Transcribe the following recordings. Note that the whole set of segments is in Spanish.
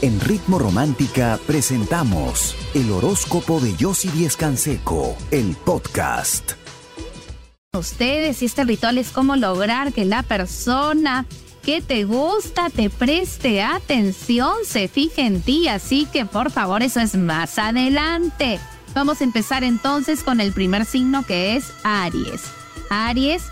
En Ritmo Romántica presentamos el horóscopo de Yossi Díez Canseco, el podcast. Ustedes, y este ritual es cómo lograr que la persona que te gusta te preste atención, se fije en ti, así que por favor eso es más adelante. Vamos a empezar entonces con el primer signo que es Aries. Aries,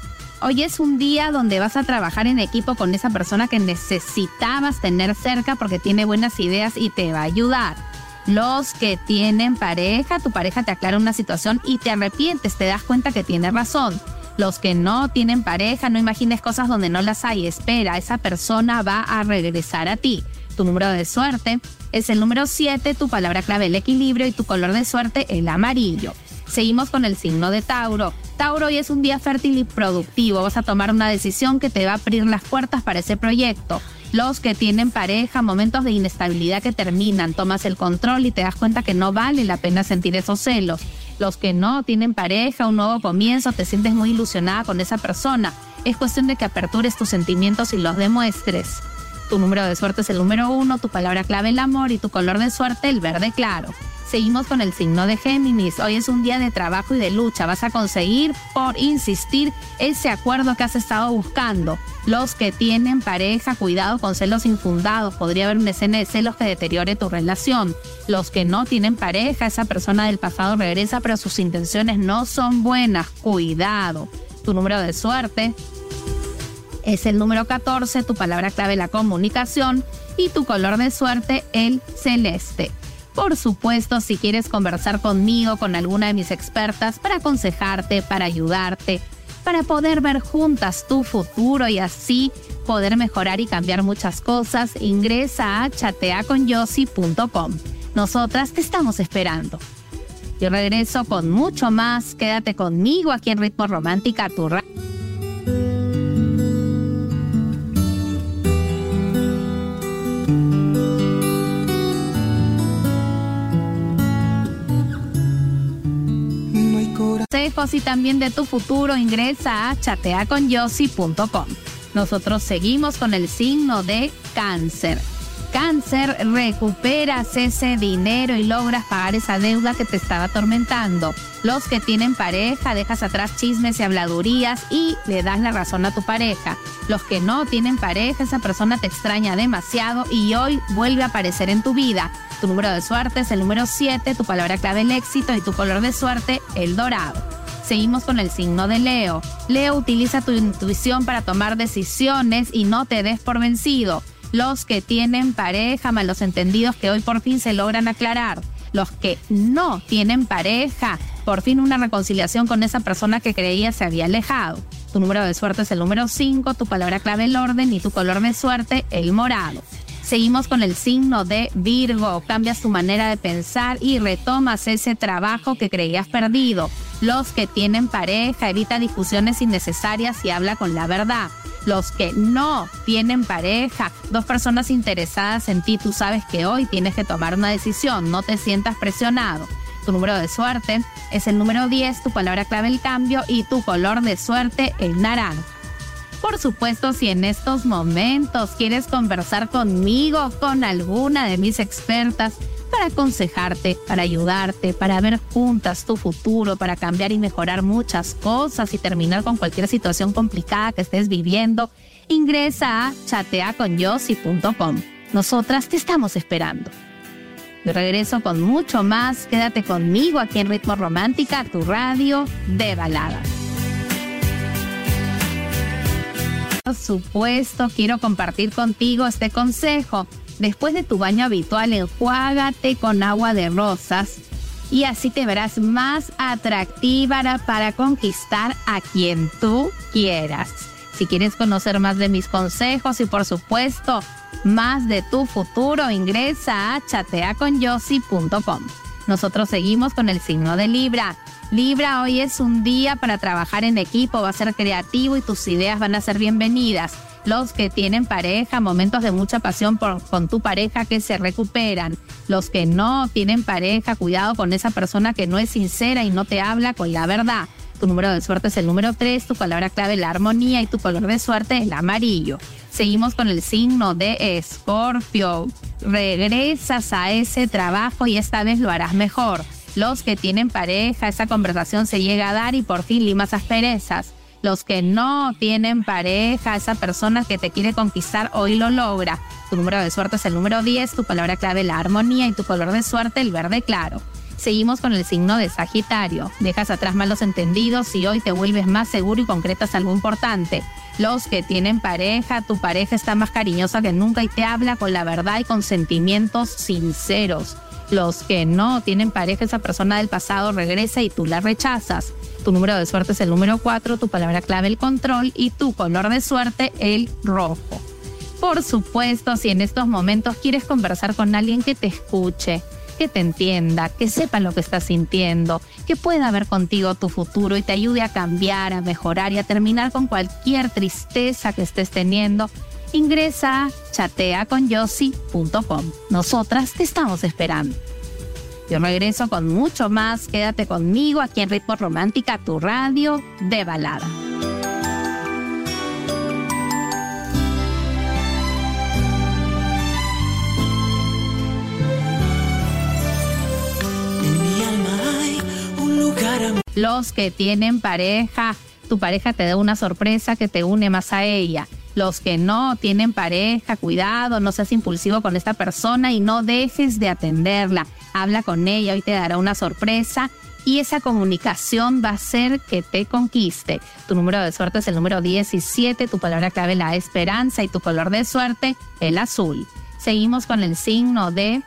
Hoy es un día donde vas a trabajar en equipo con esa persona que necesitabas tener cerca porque tiene buenas ideas y te va a ayudar. Los que tienen pareja, tu pareja te aclara una situación y te arrepientes, te das cuenta que tiene razón. Los que no tienen pareja, no imagines cosas donde no las hay. Espera, esa persona va a regresar a ti. Tu número de suerte es el número 7, tu palabra clave el equilibrio y tu color de suerte el amarillo. Seguimos con el signo de Tauro. Tauro, hoy es un día fértil y productivo. Vas a tomar una decisión que te va a abrir las puertas para ese proyecto. Los que tienen pareja, momentos de inestabilidad que terminan, tomas el control y te das cuenta que no vale la pena sentir esos celos. Los que no tienen pareja, un nuevo comienzo, te sientes muy ilusionada con esa persona. Es cuestión de que apertures tus sentimientos y los demuestres. Tu número de suerte es el número uno, tu palabra clave el amor y tu color de suerte el verde claro. Seguimos con el signo de Géminis. Hoy es un día de trabajo y de lucha. Vas a conseguir, por insistir, ese acuerdo que has estado buscando. Los que tienen pareja, cuidado con celos infundados. Podría haber una escena de celos que deteriore tu relación. Los que no tienen pareja, esa persona del pasado regresa, pero sus intenciones no son buenas. Cuidado. Tu número de suerte es el número 14, tu palabra clave la comunicación y tu color de suerte el celeste. Por supuesto, si quieres conversar conmigo, con alguna de mis expertas, para aconsejarte, para ayudarte, para poder ver juntas tu futuro y así poder mejorar y cambiar muchas cosas, ingresa a chateaconyossi.com. Nosotras te estamos esperando. Yo regreso con mucho más. Quédate conmigo aquí en Ritmo Romántica, tu radio. Consejos y también de tu futuro, ingresa a chateaconyossi.com. Nosotros seguimos con el signo de cáncer. Cáncer, recuperas ese dinero y logras pagar esa deuda que te estaba atormentando. Los que tienen pareja, dejas atrás chismes y habladurías y le das la razón a tu pareja. Los que no tienen pareja, esa persona te extraña demasiado y hoy vuelve a aparecer en tu vida. Tu número de suerte es el número 7, tu palabra clave el éxito y tu color de suerte el dorado. Seguimos con el signo de Leo. Leo utiliza tu intuición para tomar decisiones y no te des por vencido los que tienen pareja, malos entendidos que hoy por fin se logran aclarar, los que no tienen pareja, por fin una reconciliación con esa persona que creía se había alejado. Tu número de suerte es el número 5, tu palabra clave el orden y tu color de suerte el morado. Seguimos con el signo de Virgo. Cambias tu manera de pensar y retomas ese trabajo que creías perdido. Los que tienen pareja, evita discusiones innecesarias y habla con la verdad los que no tienen pareja, dos personas interesadas en ti, tú sabes que hoy tienes que tomar una decisión, no te sientas presionado. Tu número de suerte es el número 10, tu palabra clave el cambio y tu color de suerte el naranja. Por supuesto, si en estos momentos quieres conversar conmigo, con alguna de mis expertas, para aconsejarte, para ayudarte, para ver juntas tu futuro, para cambiar y mejorar muchas cosas y terminar con cualquier situación complicada que estés viviendo, ingresa a chateaconyossi.com. Nosotras te estamos esperando. Yo regreso con mucho más. Quédate conmigo aquí en Ritmo Romántica, tu radio de baladas. Por supuesto, quiero compartir contigo este consejo Después de tu baño habitual, enjuágate con agua de rosas y así te verás más atractiva para conquistar a quien tú quieras. Si quieres conocer más de mis consejos y por supuesto más de tu futuro, ingresa a chateaconyossi.com. Nosotros seguimos con el signo de Libra. Libra, hoy es un día para trabajar en equipo, va a ser creativo y tus ideas van a ser bienvenidas los que tienen pareja, momentos de mucha pasión con tu pareja que se recuperan, los que no tienen pareja, cuidado con esa persona que no es sincera y no te habla con la verdad. Tu número de suerte es el número 3, tu palabra clave la armonía y tu color de suerte es el amarillo. Seguimos con el signo de Escorpio. regresas a ese trabajo y esta vez lo harás mejor. Los que tienen pareja, esa conversación se llega a dar y por fin limas asperezas. Los que no tienen pareja, esa persona que te quiere conquistar hoy lo logra. Tu número de suerte es el número 10, tu palabra clave la armonía y tu color de suerte el verde claro. Seguimos con el signo de Sagitario. Dejas atrás malos entendidos y hoy te vuelves más seguro y concretas algo importante. Los que tienen pareja, tu pareja está más cariñosa que nunca y te habla con la verdad y con sentimientos sinceros. Los que no tienen pareja, esa persona del pasado regresa y tú la rechazas. Tu número de suerte es el número 4, tu palabra clave el control y tu color de suerte el rojo. Por supuesto, si en estos momentos quieres conversar con alguien que te escuche, que te entienda, que sepa lo que estás sintiendo, que pueda ver contigo tu futuro y te ayude a cambiar, a mejorar y a terminar con cualquier tristeza que estés teniendo, ingresa a chateaconyossi.com. Nosotras te estamos esperando. Yo regreso con mucho más. Quédate conmigo aquí en Ritmo Romántica, tu radio de balada. Los que tienen pareja, tu pareja te da una sorpresa que te une más a ella. Los que no tienen pareja, cuidado, no seas impulsivo con esta persona y no dejes de atenderla. Habla con ella, hoy te dará una sorpresa y esa comunicación va a hacer que te conquiste. Tu número de suerte es el número 17, tu palabra clave la esperanza y tu color de suerte el azul. Seguimos con el signo de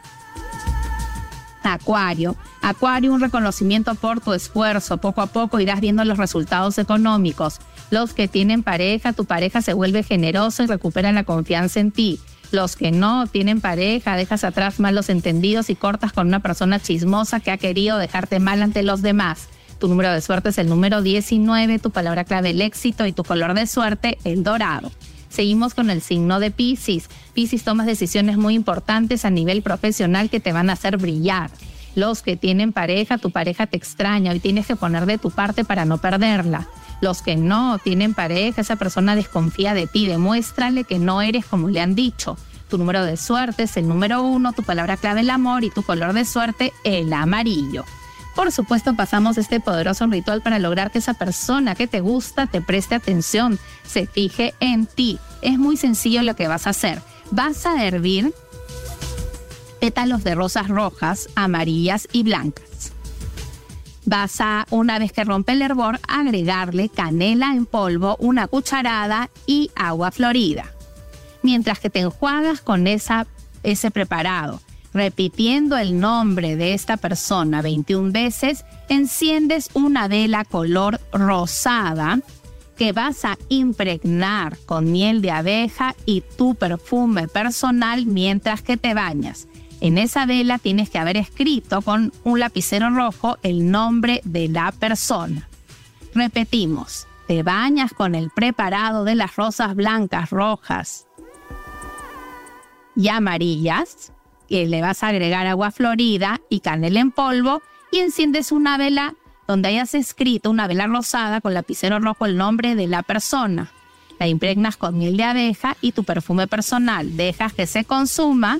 Acuario. Acuario, un reconocimiento por tu esfuerzo. Poco a poco irás viendo los resultados económicos. Los que tienen pareja, tu pareja se vuelve generosa y recupera la confianza en ti. Los que no tienen pareja, dejas atrás malos entendidos y cortas con una persona chismosa que ha querido dejarte mal ante los demás. Tu número de suerte es el número 19, tu palabra clave el éxito y tu color de suerte el dorado. Seguimos con el signo de Pisces. Pisces tomas decisiones muy importantes a nivel profesional que te van a hacer brillar. Los que tienen pareja, tu pareja te extraña y tienes que poner de tu parte para no perderla. Los que no tienen pareja, esa persona desconfía de ti, demuéstrale que no eres como le han dicho. Tu número de suerte es el número uno, tu palabra clave el amor y tu color de suerte el amarillo. Por supuesto, pasamos este poderoso ritual para lograr que esa persona que te gusta te preste atención, se fije en ti. Es muy sencillo lo que vas a hacer. Vas a hervir pétalos de rosas rojas, amarillas y blancas. Vas a, una vez que rompe el hervor, agregarle canela en polvo, una cucharada y agua florida. Mientras que te enjuagas con esa, ese preparado repitiendo el nombre de esta persona 21 veces, enciendes una vela color rosada que vas a impregnar con miel de abeja y tu perfume personal mientras que te bañas. En esa vela tienes que haber escrito con un lapicero rojo el nombre de la persona. Repetimos, te bañas con el preparado de las rosas blancas, rojas y amarillas le vas a agregar agua florida y canela en polvo y enciendes una vela donde hayas escrito una vela rosada con lapicero rojo el nombre de la persona. La impregnas con miel de abeja y tu perfume personal. Dejas que se consuma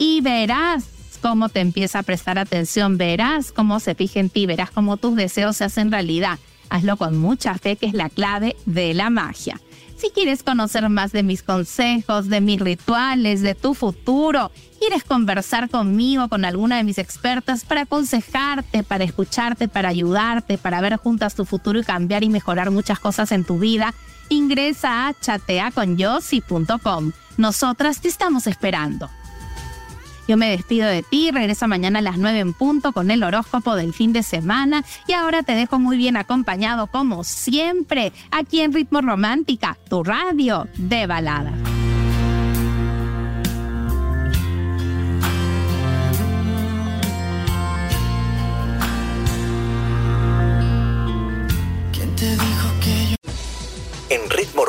y verás cómo te empieza a prestar atención, verás cómo se fija en ti, verás cómo tus deseos se hacen realidad. Hazlo con mucha fe, que es la clave de la magia. Si quieres conocer más de mis consejos, de mis rituales, de tu futuro, quieres conversar conmigo, con alguna de mis expertas para aconsejarte, para escucharte, para ayudarte, para ver juntas tu futuro y cambiar y mejorar muchas cosas en tu vida, ingresa a chateaconyossi.com. Nosotras te estamos esperando. Yo me despido de ti, regreso mañana a las 9 en punto con el horóscopo del fin de semana y ahora te dejo muy bien acompañado como siempre aquí en Ritmo Romántica, tu radio de balada.